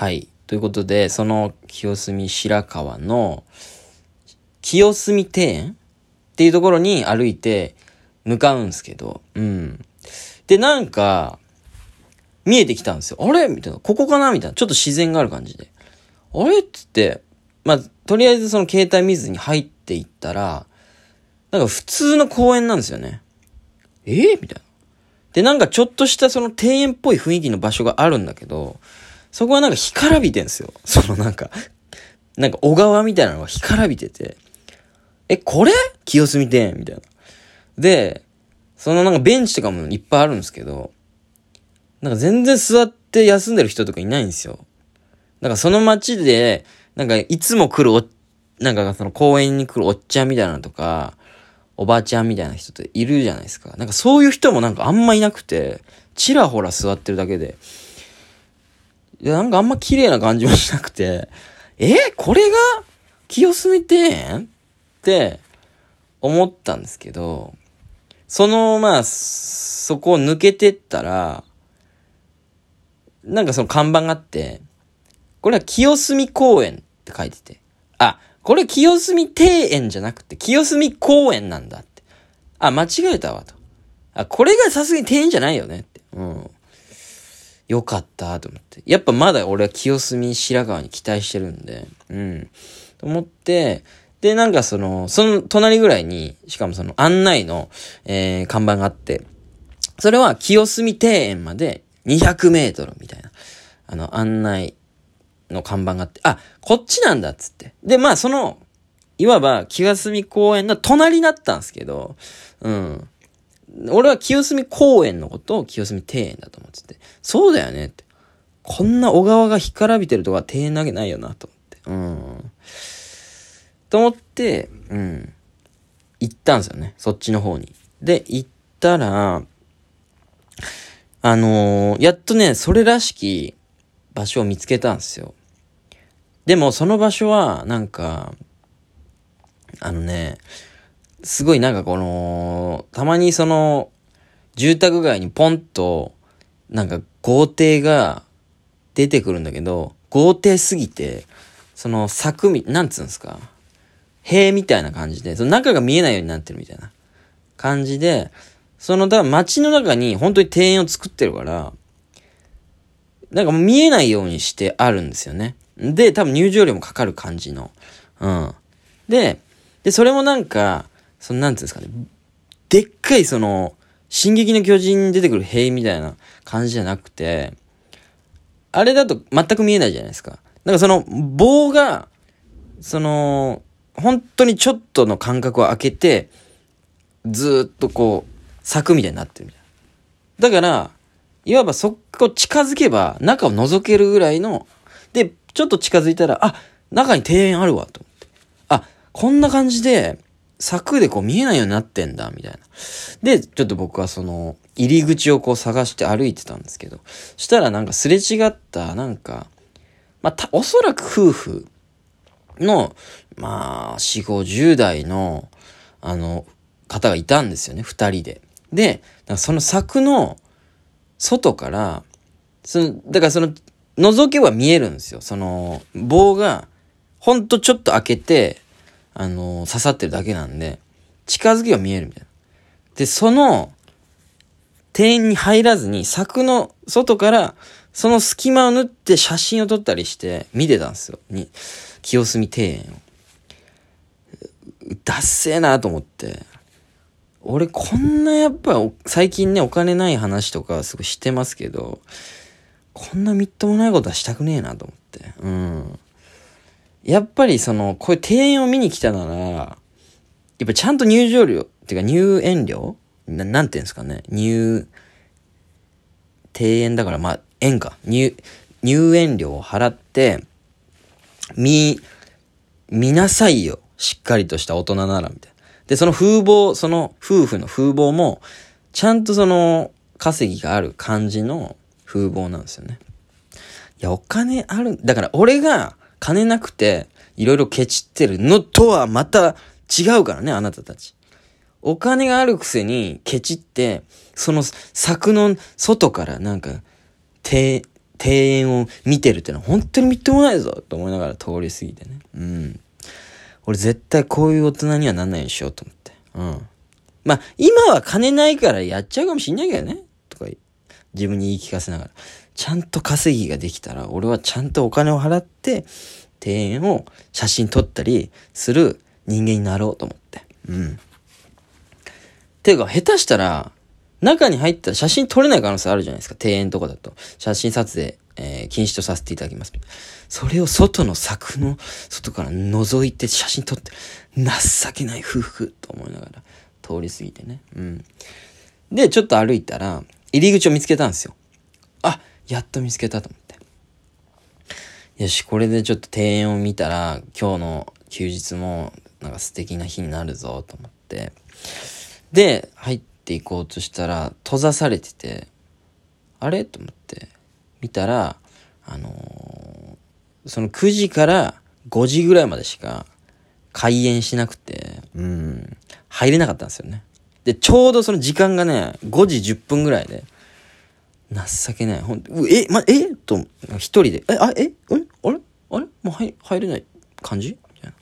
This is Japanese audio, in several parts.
はい。ということで、その清澄白河の清澄庭園っていうところに歩いて向かうんすけど、うん。で、なんか、見えてきたんですよ。あれ？みたいな。ここかな？みたいな。ちょっと自然がある感じで。あれ？っつって、まあ、とりあえずその携帯見ずに入っていったら、なんか普通の公園なんですよね。え？ー、みたいな。で、なんかちょっとしたその庭園っぽい雰囲気の場所があるんだけど、そこはなんか干からびてんすよ。そのなんか、なんか小川みたいなのが干からびてて、え、これ？清澄庭園みたいな。で、そのなんかベンチとかもいっぱいあるんですけど、なんか全然座って休んでる人とかいないんですよ。なんかその街で、なんかいつも来るお、なんかその公園に来るおっちゃんみたいなのとか、おばあちゃんみたいな人っているじゃないですか。なんかそういう人もなんかあんまいなくて、ちらほら座ってるだけで、いや、なんかあんま綺麗な感じもしなくて、えこれが清澄庭園？って思ったんですけど、その、まあ、そこを抜けてったら、なんかその看板があって、これは清澄公園って書いてて、あ、これ清澄庭園じゃなくて清澄公園なんだって。あ、間違えたわと。あ、これがさすがに庭園じゃないよねって。うん。よかったと思って。やっぱまだ俺は清澄白河に期待してるんで、うん。と思って、で、なんかその、その隣ぐらいに、しかもその案内の、えー、看板があって、それは清澄庭園まで200メートルみたいな、あの、案内の看板があって、あ、こっちなんだっつって。で、まあその、いわば清澄公園の隣になったんですけど、うん。俺は清澄公園のことを清澄庭園だと思ってて、そうだよねって。こんな小川が干からびてるとか庭園なげないよなと思って。うん。と思って、うん。行ったんですよね。そっちの方に。で、行ったら、あのー、やっとね、それらしき場所を見つけたんですよ。でもその場所は、なんか、あのね、すごいなんかこの、たまにその、住宅街にポンと、なんか豪邸が出てくるんだけど、豪邸すぎて、その柵み、なんつうんですか、塀みたいな感じで、その中が見えないようになってるみたいな感じで、その、だから街の中に本当に庭園を作ってるから、なんか見えないようにしてあるんですよね。で、多分入場料もかかる感じの。うん。で、で、それもなんか、その、なんていうんですかね。でっかいその、進撃の巨人に出てくる兵みたいな感じじゃなくて、あれだと全く見えないじゃないですか。なんかその棒が、その、本当にちょっとの間隔を空けて、ずっとこう、咲くみたいになってるみたいな。だから、いわばそこ近づけば中を覗けるぐらいの、で、ちょっと近づいたら、あ、中に庭園あるわ、と思って。あ、こんな感じで、柵でこう見えないようになってんだ、みたいな。で、ちょっと僕はその、入り口をこう探して歩いてたんですけど、したらなんかすれ違った、なんか、まあ、た、おそらく夫婦の、まあ、四五十代の、あの、方がいたんですよね、二人で。で、その柵の外から、その、だからその、覗けば見えるんですよ。その、棒が、ほんとちょっと開けて、あの刺さってるだけなんで、近づけば見えるみたいな。で、その、庭園に入らずに、柵の外から、その隙間を縫って写真を撮ったりして見てたんですよ。に、清澄庭園を。ダッセーなと思って。俺こんなやっぱ最近ねお金ない話とかすごいしてますけど、こんなみっともないことはしたくねえなと思って。うん。やっぱりその、こういう庭園を見に来たなら、やっぱちゃんと入場料、っていうか入園料？ななんていうんですかね？入、庭園だからまあ、園か。入、入園料を払って、見、見なさいよ。しっかりとした大人なら、みたいな。で、その風貌、その夫婦の風貌も、ちゃんとその稼ぎがある感じの風貌なんですよね。いや、お金ある、だから俺が金なくて、いろいろケチってるのとはまた違うからね、あなたたち。お金があるくせにケチって、その柵の外からなんか、庭、園を見てるってのは本当にみっともないぞと思いながら通り過ぎてね。うん。俺絶対こういう大人にはなんないようにしようと思って。うん。まあ、今は金ないからやっちゃうかもしんないけどね。とか、自分に言い聞かせながら。ちゃんと稼ぎができたら、俺はちゃんとお金を払って、庭園を写真撮ったりする人間になろうと思って。うん。ていうか、下手したら、中に入ったら写真撮れない可能性あるじゃないですか。庭園とかだと。写真撮影、えー、禁止とさせていただきます。それを外の柵の外から覗いて写真撮って、情けない夫婦と思いながら通り過ぎてね。うん。で、ちょっと歩いたら、入り口を見つけたんですよ。あ、やっと見つけたと思って。よし、これでちょっと庭園を見たら、今日の休日もなんか素敵な日になるぞと思って。で、入っていこうとしたら、閉ざされてて、あれと思って、見たら、あのー、その9時から5時ぐらいまでしか開園しなくて、うん、入れなかったんですよね。で、ちょうどその時間がね、5時10分ぐらいで、情けない。ほんとえ、ま、え？と、一人で、え、あ、え、え、あれ？あれ？もう入入れない感じ？みたいな。っ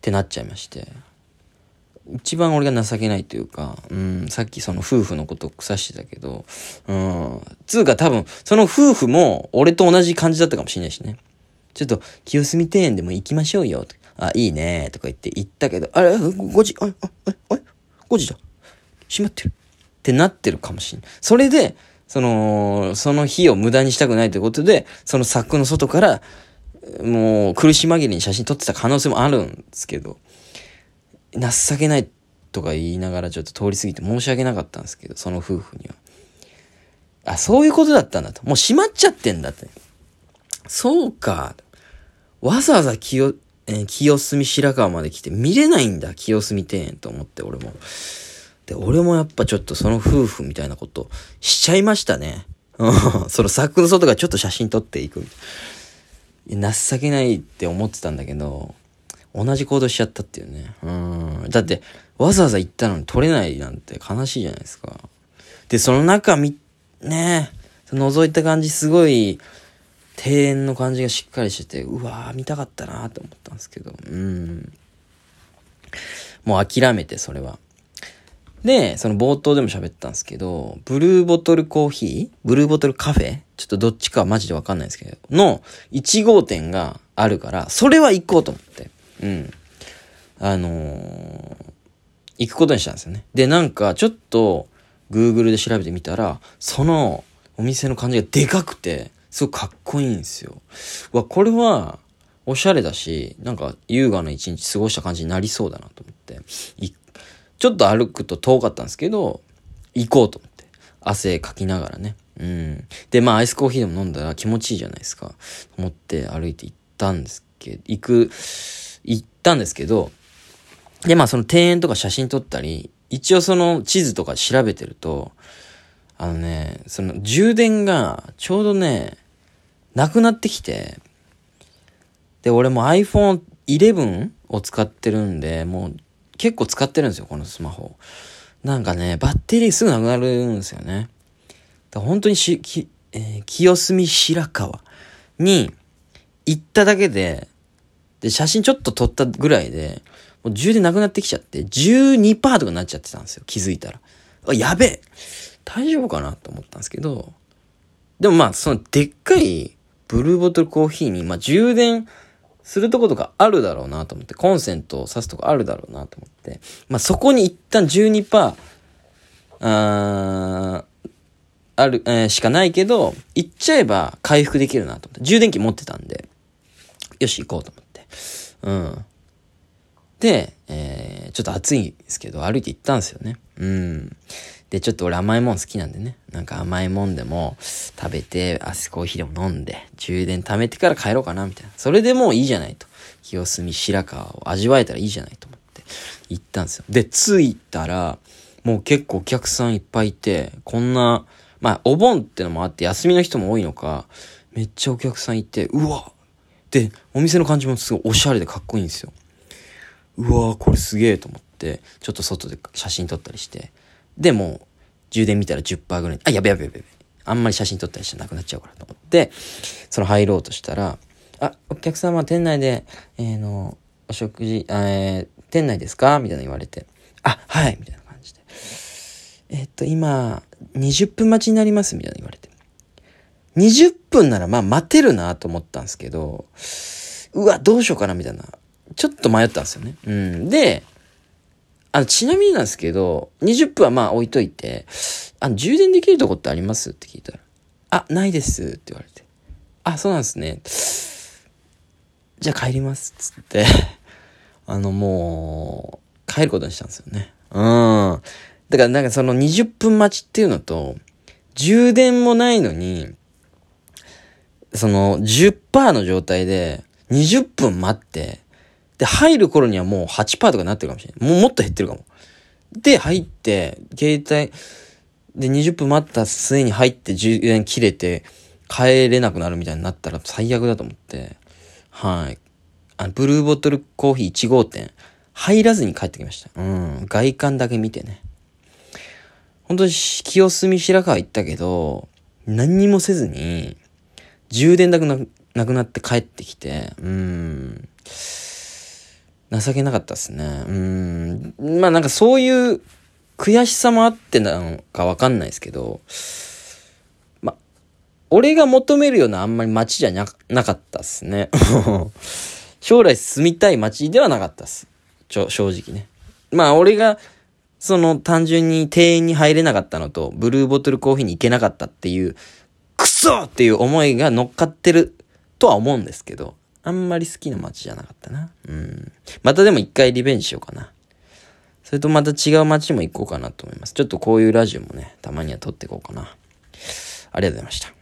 てなっちゃいまして。一番俺が情けないというか、うん、さっきその夫婦のことを腐してたけど、うん、つうか多分、その夫婦も俺と同じ感じだったかもしれないしね。ちょっと、清澄庭園でも行きましょうよ。あ、いいねとか言って行ったけど、あれ、5時、あ、あ、あ、あれ ?5 時だ。閉まってる。ってなってるかもしれない。それで、その、その日を無駄にしたくないということで、その柵の外から、もう苦し紛れに写真撮ってた可能性もあるんですけど、情けないとか言いながらちょっと通り過ぎて申し訳なかったんですけど、その夫婦には。あ、そういうことだったんだと。もう閉まっちゃってんだって。そうか。わざわざ清、えー、清澄白河まで来て見れないんだ、清澄庭園と思って俺も。で、俺もやっぱちょっとその夫婦みたいなことしちゃいましたね。うん。その柵の外からちょっと写真撮っていくみたいな。情けないって思ってたんだけど、同じ行動しちゃったっていうね。うん。だって、わざわざ行ったのに撮れないなんて悲しいじゃないですか。で、その中み、ね覗いた感じすごい、庭園の感じがしっかりしてて、うわー見たかったなーって思ったんですけど、うん。もう諦めて、それは。で、その冒頭でも喋ったんですけど、ブルーボトルコーヒー？ブルーボトルカフェ？ちょっとどっちかはマジでわかんないですけど、の1号店があるから、それは行こうと思って。うん。あのー、行くことにしたんですよね。で、なんか、ちょっと、Google で調べてみたら、そのお店の感じがでかくて、すごくかっこいいんですよ。わ、これは、おしゃれだし、なんか優雅な一日過ごした感じになりそうだなと思って、ちょっと歩くと遠かったんですけど、行こうと思って。汗かきながらね。うん。で、まあアイスコーヒーでも飲んだら気持ちいいじゃないですか。思って歩いて行ったんですけど、行く、行ったんですけど、で、まあその庭園とか写真撮ったり、一応その地図とか調べてると、あのね、その充電がちょうどね、なくなってきて、で、俺も iPhone 11を使ってるんで、もう結構使ってるんですよ、このスマホ。なんかね、バッテリーすぐなくなるんですよね。だ本当にし、き、えー、清澄白河に行っただけで、で、写真ちょっと撮ったぐらいで、もう充電なくなってきちゃって、12%とかになっちゃってたんですよ、気づいたら。あ、やべえ大丈夫かなと思ったんですけど、でもまあ、そのでっかいブルーボトルコーヒーに、まあ充電するとことかあるだろうなと思って、コンセントを挿すとこあるだろうなと思って、まあそこに一旦12%、あある、えー、しかないけど、行っちゃえば回復できるなと思って、充電器持ってたんで、よし行こうと思って。うん。で、えー、ちょっと暑いんですけど、歩いて行ったんですよね。うん。で、ちょっと俺甘いもん好きなんでね。なんか甘いもんでも食べて、アスコーヒーでも飲んで、充電貯めてから帰ろうかな、みたいな。それでもういいじゃないと。清澄白河を味わえたらいいじゃないと思って行ったんですよ。で、着いたら、もう結構お客さんいっぱいいて、こんな、まあ、お盆ってのもあって休みの人も多いのか、めっちゃお客さんいて、うわで、お店の感じもすごいおしゃれでかっこいいんですよ。うわこれすげえと思って、ちょっと外で写真撮ったりして。で、も充電見たら10%ぐらい。あ、やべやべやべやべ。あんまり写真撮ったりしてなくなっちゃうからと思って、その入ろうとしたら、あ、お客様店内で、えー、の、お食事、えー、店内ですか？みたいな言われて、あ、はいみたいな感じで。えっと、今、20分待ちになります？みたいな言われて。20分ならまあ待てるなと思ったんですけど、うわ、どうしようかな？みたいな。ちょっと迷ったんですよね。うん。で、あの、ちなみになんですけど、20分はまあ置いといて、あの、充電できるとこってありますって聞いたら、あ、ないですって言われて。あ、そうなんですね。じゃあ帰りますっつって、あの、もう、帰ることにしたんですよね。うん。だからなんかその20分待ちっていうのと、充電もないのに、その10%の状態で20分待って、で、入る頃にはもう8%とかなってるかもしれない。もうもっと減ってるかも。で、入って、携帯、で、20分待った末に入って充電切れて、帰れなくなるみたいになったら最悪だと思って、はい。あの、ブルーボトルコーヒー1号店、入らずに帰ってきました。うん。外観だけ見てね。本当に清澄白河行ったけど、何にもせずに、充電なくななくなって帰ってきて、うん。情けなかったですね。うん。まあなんかそういう悔しさもあってなのかわかんないですけど、まあ、俺が求めるようなあんまり街じゃななかったっすね。将来住みたい街ではなかったっす。ちょ、正直ね。まあ俺がその単純に庭園に入れなかったのと、ブルーボトルコーヒーに行けなかったっていう、クソっていう思いが乗っかってるとは思うんですけど、あんまり好きな街じゃなかったな。うん。またでも一回リベンジしようかな。それとまた違う街も行こうかなと思います。ちょっとこういうラジオもね、たまには撮っていこうかな。ありがとうございました。